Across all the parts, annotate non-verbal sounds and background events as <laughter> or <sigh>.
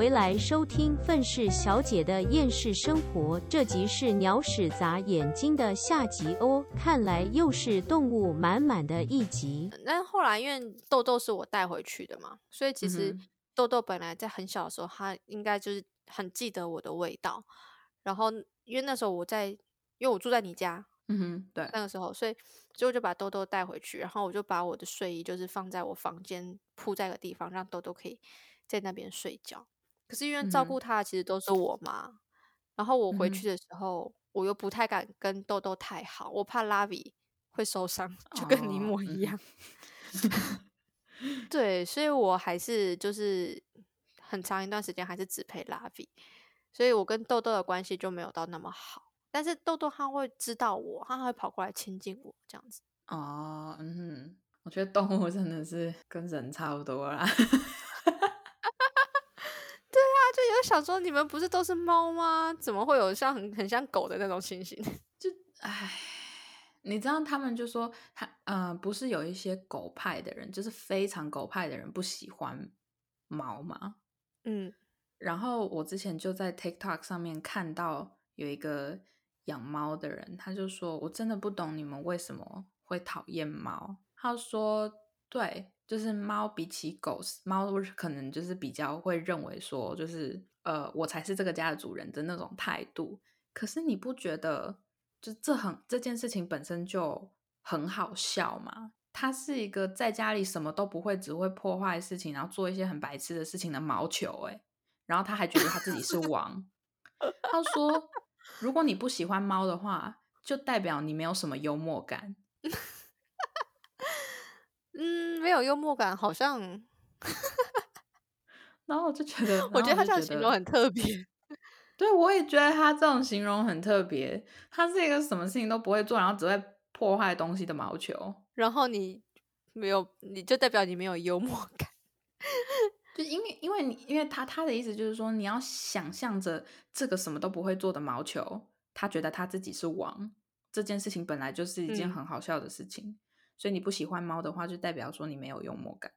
回来收听愤世小姐的厌世生活，这集是鸟屎砸眼睛的下集哦。看来又是动物满满的一集。但后来因为豆豆是我带回去的嘛，所以其实豆豆本来在很小的时候，他应该就是很记得我的味道。然后因为那时候我在，因为我住在你家。嗯哼，对，那个时候，所以最后就把豆豆带回去，然后我就把我的睡衣就是放在我房间铺在个地方，让豆豆可以在那边睡觉。可是因为照顾他其实都是我妈，然后我回去的时候，我又不太敢跟豆豆太好，我怕拉比会受伤，<laughs> 就跟你模一样。<laughs> 对，所以我还是就是很长一段时间还是只陪拉比，所以我跟豆豆的关系就没有到那么好。但是豆豆他会知道我，他会跑过来亲近我这样子。哦，嗯，我觉得动物真的是跟人差不多啦。想说你们不是都是猫吗？怎么会有像很很像狗的那种情形？<laughs> 就唉，你知道他们就说他，呃，不是有一些狗派的人，就是非常狗派的人不喜欢猫吗？嗯，然后我之前就在 TikTok 上面看到有一个。养猫的人，他就说：“我真的不懂你们为什么会讨厌猫。”他说：“对，就是猫比起狗，猫可能就是比较会认为说，就是呃，我才是这个家的主人的那种态度。可是你不觉得，就这很这件事情本身就很好笑吗？他是一个在家里什么都不会，只会破坏事情，然后做一些很白痴的事情的毛球。哎，然后他还觉得他自己是王。他说。”如果你不喜欢猫的话，就代表你没有什么幽默感。<laughs> 嗯，没有幽默感，好像。然后我就觉得，<laughs> 我觉得他这样形容很特别。<laughs> 对，我也觉得他这种形容很特别。他是一个什么事情都不会做，然后只会破坏东西的毛球。然后你没有，你就代表你没有幽默感。<laughs> 就因为，因为你，因为他他的意思就是说，你要想象着这个什么都不会做的毛球，他觉得他自己是王，这件事情本来就是一件很好笑的事情。所以你不喜欢猫的话，就代表说你没有幽默感。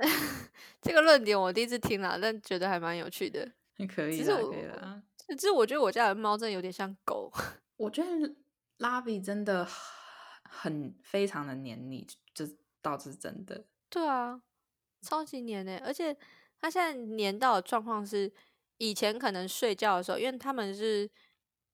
<laughs> 这个论点我第一次听了，但觉得还蛮有趣的。可以，其实可以了。其实我觉得我家的猫真的有点像狗。<laughs> 我觉得拉比真的很非常的黏你，这倒是真的。对啊。超级黏诶，而且它现在黏到的状况是，以前可能睡觉的时候，因为他们是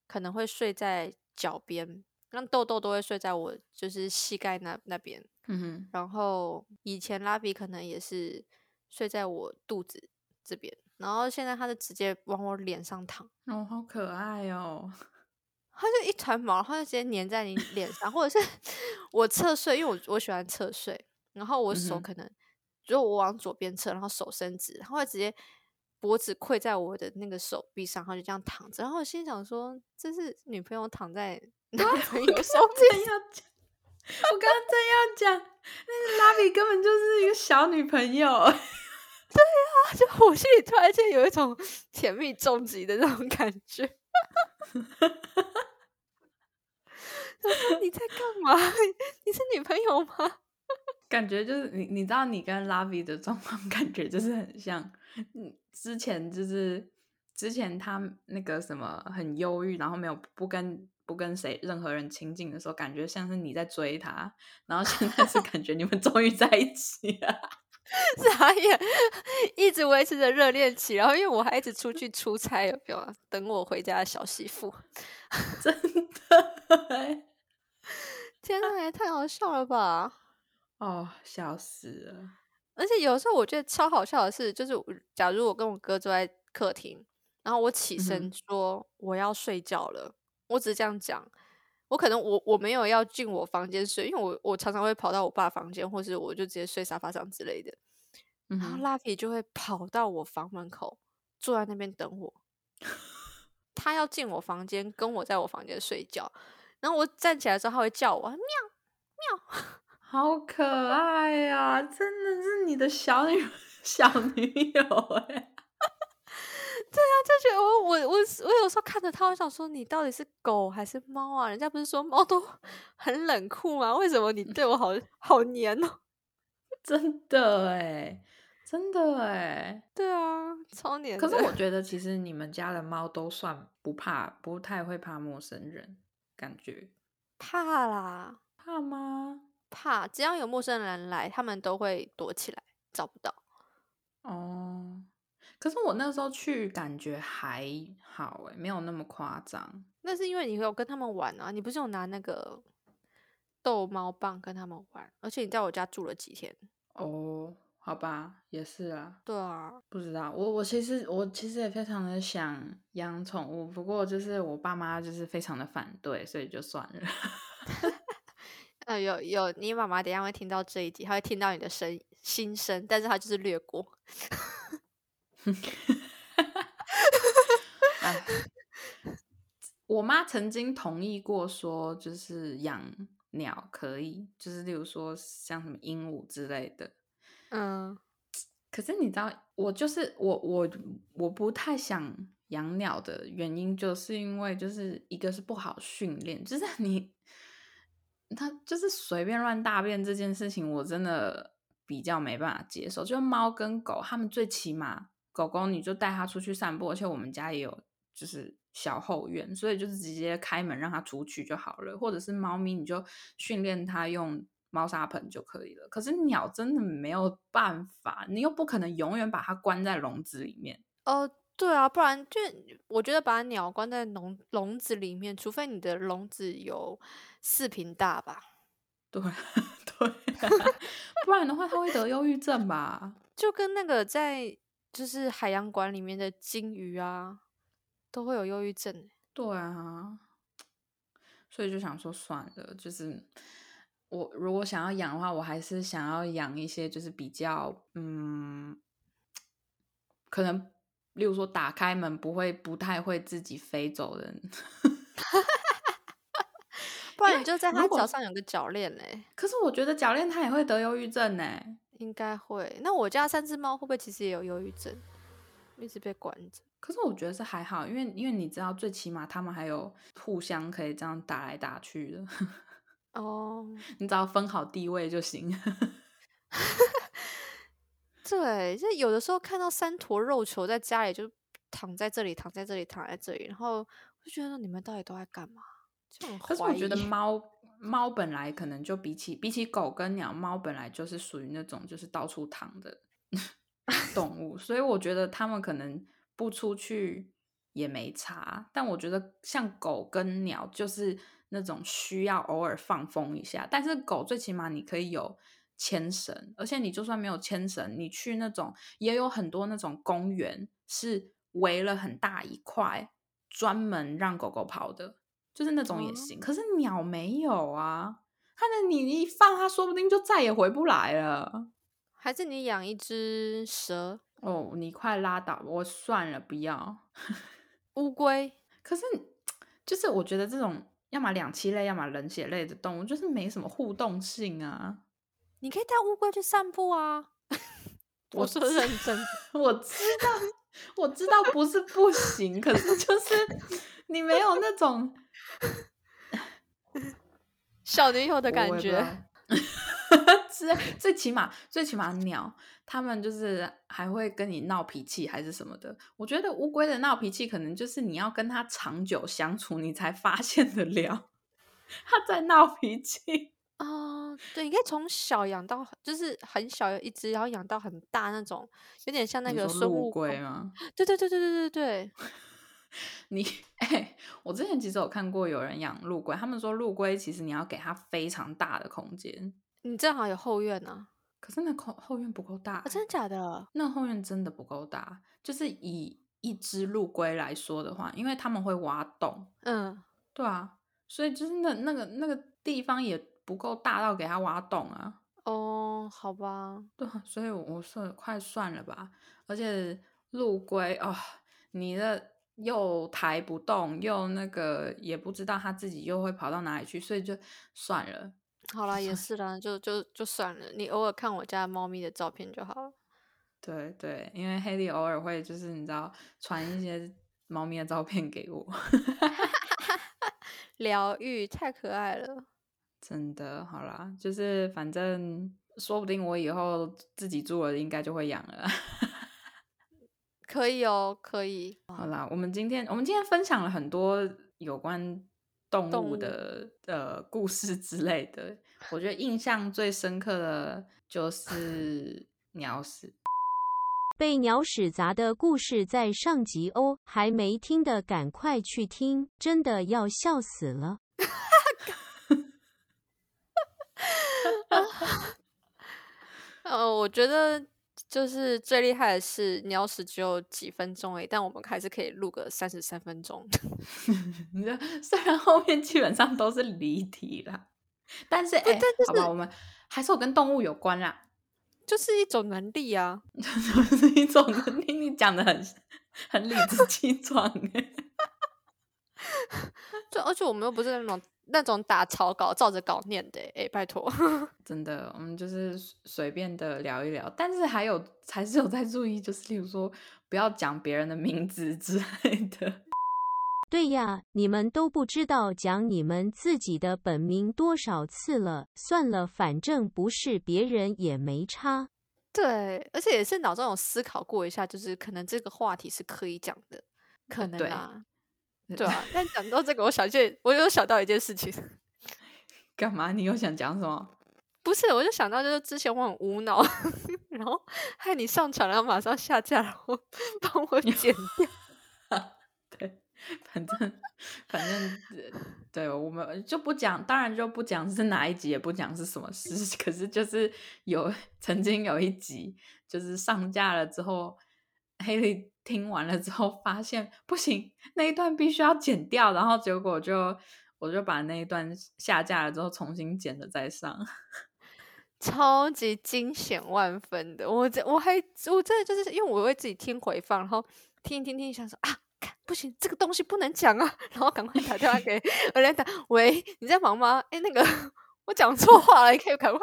可能会睡在脚边，那痘痘都会睡在我就是膝盖那那边，嗯哼。然后以前拉比可能也是睡在我肚子这边，然后现在它就直接往我脸上躺，哦，好可爱哦！<laughs> 它就一团毛，它就直接粘在你脸上，或者是 <laughs> 我侧睡，因为我我喜欢侧睡，然后我手可能。如果我往左边侧，然后手伸直，然后直接脖子跪在我的那个手臂上，然后就这样躺着。然后我心想说：“这是女朋友躺在男朋友手边要讲，我刚刚正要讲，那个拉比根本就是一个小女朋友。<laughs> 对啊，就我心里突然间有一种甜蜜终极的那种感觉。<laughs> 你在干嘛？<laughs> 你是女朋友吗？感觉就是你，你知道你跟拉比的状况，感觉就是很像。嗯，之前就是之前他那个什么很忧郁，然后没有不跟不跟谁任何人亲近的时候，感觉像是你在追他。然后现在是感觉你们终于在一起了，<laughs> 傻眼，一直维持着热恋期。然后因为我还一直出去出差，有没有等我回家的小媳妇？<laughs> 真的，<laughs> 天呐，也太好笑了吧！哦，笑死了！而且有时候我觉得超好笑的是，就是假如我跟我哥坐在客厅，然后我起身说我要睡觉了，我只是这样讲，我可能我我没有要进我房间睡，因为我我常常会跑到我爸房间，或是我就直接睡沙发上之类的。然后拉皮就会跑到我房门口，坐在那边等我。<laughs> 他要进我房间，跟我在我房间睡觉。然后我站起来之后，他会叫我喵喵。好可爱呀！真的是你的小女 <laughs> 小女友哎，对啊，就觉得我我我我有时候看着他，我想说你到底是狗还是猫啊？人家不是说猫都 <laughs> 很冷酷吗？为什么你对我好 <laughs> 好黏哦？<laughs> 真的哎，真的哎，对啊，超黏。可是我觉得其实你们家的猫都算不怕，不太会怕陌生人，感觉怕啦，怕吗？怕，只要有陌生人来，他们都会躲起来，找不到。哦，可是我那时候去感觉还好哎，没有那么夸张。那是因为你有跟他们玩啊，你不是有拿那个逗猫棒跟他们玩，而且你在我家住了几天。哦，好吧，也是啊。对啊，不知道，我我其实我其实也非常的想养宠物，不过就是我爸妈就是非常的反对，所以就算了。<laughs> 呃，有有，你妈妈等下会听到这一集，她会听到你的声心声，但是她就是略过。<laughs> 我妈曾经同意过说，就是养鸟可以，就是例如说像什么鹦鹉之类的。嗯，可是你知道，我就是我我我不太想养鸟的原因，就是因为就是一个是不好训练，就是 <laughs> 你它就是随便乱大便这件事情，我真的比较没办法接受。就猫跟狗，它们最起码狗狗你就带它出去散步，而且我们家也有就是小后院，所以就是直接开门让它出去就好了。或者是猫咪，你就训练它用。猫砂盆就可以了，可是鸟真的没有办法，你又不可能永远把它关在笼子里面。哦，对啊，不然就我觉得把鸟关在笼笼子里面，除非你的笼子有四平大吧。<laughs> 对 <laughs> 对，不然的话它会得忧郁症吧？就跟那个在就是海洋馆里面的金鱼啊，都会有忧郁症。对啊，所以就想说算了，就是。我如果想要养的话，我还是想要养一些就是比较嗯，可能例如说打开门不会不太会自己飞走的，<laughs> 不然你就在它脚上有个脚链嘞。可是我觉得脚链它也会得忧郁症呢，应该会。那我家三只猫会不会其实也有忧郁症，一直被关着？可是我觉得是还好，因为因为你知道，最起码他们还有互相可以这样打来打去的。哦，<laughs> 你只要分好地位就行。<laughs> 对，就有的时候看到三坨肉球在家里，就躺在这里，躺在这里，躺在这里，然后就觉得你们到底都在干嘛？可是我觉得猫猫本来可能就比起比起狗跟鸟，猫本来就是属于那种就是到处躺的 <laughs> 动物，所以我觉得它们可能不出去也没差。但我觉得像狗跟鸟就是。那种需要偶尔放风一下，但是狗最起码你可以有牵绳，而且你就算没有牵绳，你去那种也有很多那种公园是围了很大一块，专门让狗狗跑的，就是那种也行。可是鸟没有啊，它的你一放，它说不定就再也回不来了。还是你养一只蛇？哦，你快拉倒，我算了，不要。<laughs> 乌龟？可是就是我觉得这种。要么两栖类，要么冷血类的动物，就是没什么互动性啊。你可以带乌龟去散步啊。<laughs> 我说认真，<laughs> 我知道，我知道不是不行，可是就是你没有那种小女友的感觉。<laughs> 是，最起码，最起码鸟，他们就是还会跟你闹脾气，还是什么的。我觉得乌龟的闹脾气，可能就是你要跟它长久相处，你才发现得了它在闹脾气哦，对，你可以从小养到，就是很小有一只，然后养到很大那种，有点像那个孙乌龟吗？对对对对对对对。<laughs> 你哎，我之前其实有看过有人养陆龟，他们说陆龟其实你要给它非常大的空间。你正好有后院呢，可是那后后院不够大，真的假的？那后院真的不够大，就是以一只陆龟来说的话，因为他们会挖洞，嗯，对啊，所以就是那那个那个地方也不够大到给它挖洞啊。哦，好吧，对，所以我说快算了吧。而且陆龟哦，你的又抬不动，又那个也不知道它自己又会跑到哪里去，所以就算了。好啦，也是啦，就就就算了。你偶尔看我家猫咪的照片就好了。对对，因为黑莉偶尔会就是你知道传一些猫咪的照片给我，<laughs> 疗愈太可爱了，真的，好啦，就是反正说不定我以后自己住了，应该就会养了。可以哦，可以。好啦，我们今天我们今天分享了很多有关动动物物的呃故事之类的，我觉得印象最深刻的就是 <laughs> 鸟屎。被鸟屎砸的故事在上集哦，还没听的赶快去听，真的要笑死了。<laughs> 呃，我觉得就是最厉害的是鸟屎只有几分钟诶，但我们还是可以录个三十三分钟。<laughs> 你知道，虽然后面基本上都是离题啦，但是哎、但就好吧，我们还是有跟动物有关啦。就是一种能力啊，<laughs> 是一种能力，你讲的很 <laughs> 很理直气壮哎。就而且我们又不是那种那种打草稿照着稿念的诶，诶拜托。<laughs> 真的，我们就是随随便的聊一聊，但是还有还是有在注意，就是例如说不要讲别人的名字之类的。对呀，你们都不知道讲你们自己的本名多少次了。算了，反正不是别人也没差。对，而且也是脑中有思考过一下，就是可能这个话题是可以讲的，可能对啊，对啊。但讲到这个，我想件，我有想到一件事情，<laughs> 干嘛？你又想讲什么？不是，我就想到就是之前我很无脑，<laughs> 然后害你上传，然后马上下架，然后 <laughs> 帮我剪掉。对，反正反正呃对我们就不讲，当然就不讲是哪一集，也不讲是什么事。可是就是有曾经有一集，就是上架了之后，黑莉听完了之后发现不行，那一段必须要剪掉，然后结果就我就把那一段下架了之后重新剪了再上。<laughs> 超级惊险万分的，我这我还我真的就是因为我会自己听回放，然后听一听听一想说啊，不行，这个东西不能讲啊，然后赶快打电话给尔莲达，喂，你在忙吗？哎，那个 <laughs> 我讲错话了，你可以赶快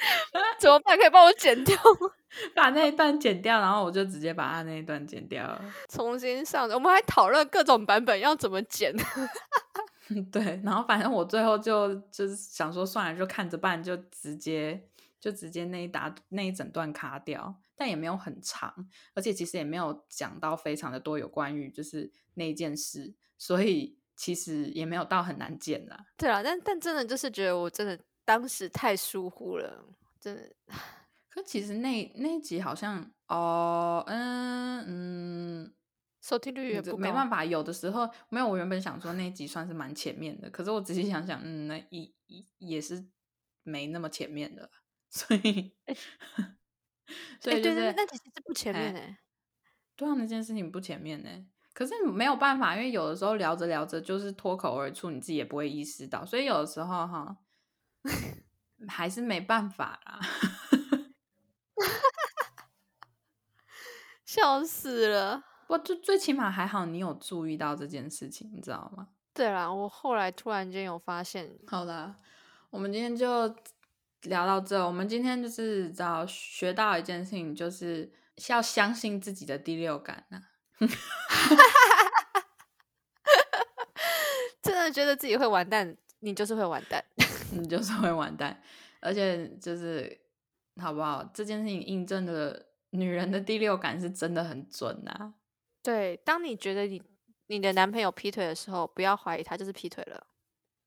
<laughs> 怎么办？可以帮我剪掉吗？把那一段剪掉，然后我就直接把他那一段剪掉了。重新上，我们还讨论各种版本要怎么剪。<laughs> 对，然后反正我最后就就是想说，算了，就看着办，就直接就直接那一打那一整段卡掉，但也没有很长，而且其实也没有讲到非常的多有关于就是那一件事，所以其实也没有到很难剪啦。对啊，但但真的就是觉得我真的当时太疏忽了，真的。可其实那那一集好像哦，嗯嗯，收听率也不高，没办法，有的时候没有。我原本想说那一集算是蛮前面的，可是我仔细想想，嗯，那一一也是没那么前面的，所以，<laughs> 所以就是对对，那其实是不前面哎、对啊，那件事情不前面呢。可是没有办法，因为有的时候聊着聊着就是脱口而出，你自己也不会意识到，所以有的时候哈，<laughs> 还是没办法啦。笑死了。不，就最起码还好，你有注意到这件事情，你知道吗？对啦，我后来突然间有发现，好啦，我们今天就聊到这。我们今天就是知道学到一件事情，就是要相信自己的第六感呐、<laughs> 真的觉得自己会完蛋，你就是会完蛋。<laughs> 你就是会完蛋。而且就是好不好？这件事情印证了女人的第六感是真的很准呐、对，当你觉得你你的男朋友劈腿的时候，不要怀疑他就是劈腿了。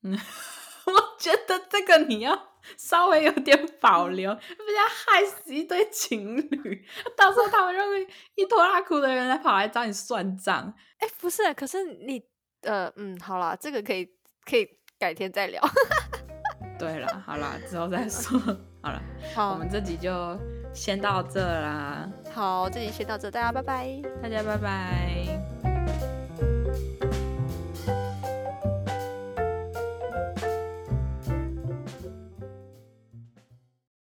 嗯 <laughs> 我觉得这个你要 <laughs> 稍微有点保留，不要害死一对情侣。<laughs> 到时候他们就会一拖拉苦的人来跑来找你算账。哎，不是，可是你呃嗯，好啦，这个可以可以改天再聊。对了，好啦，之后再说。好了，我好们这集就先到这啦，好，这集先到这，大家拜拜。大家拜拜。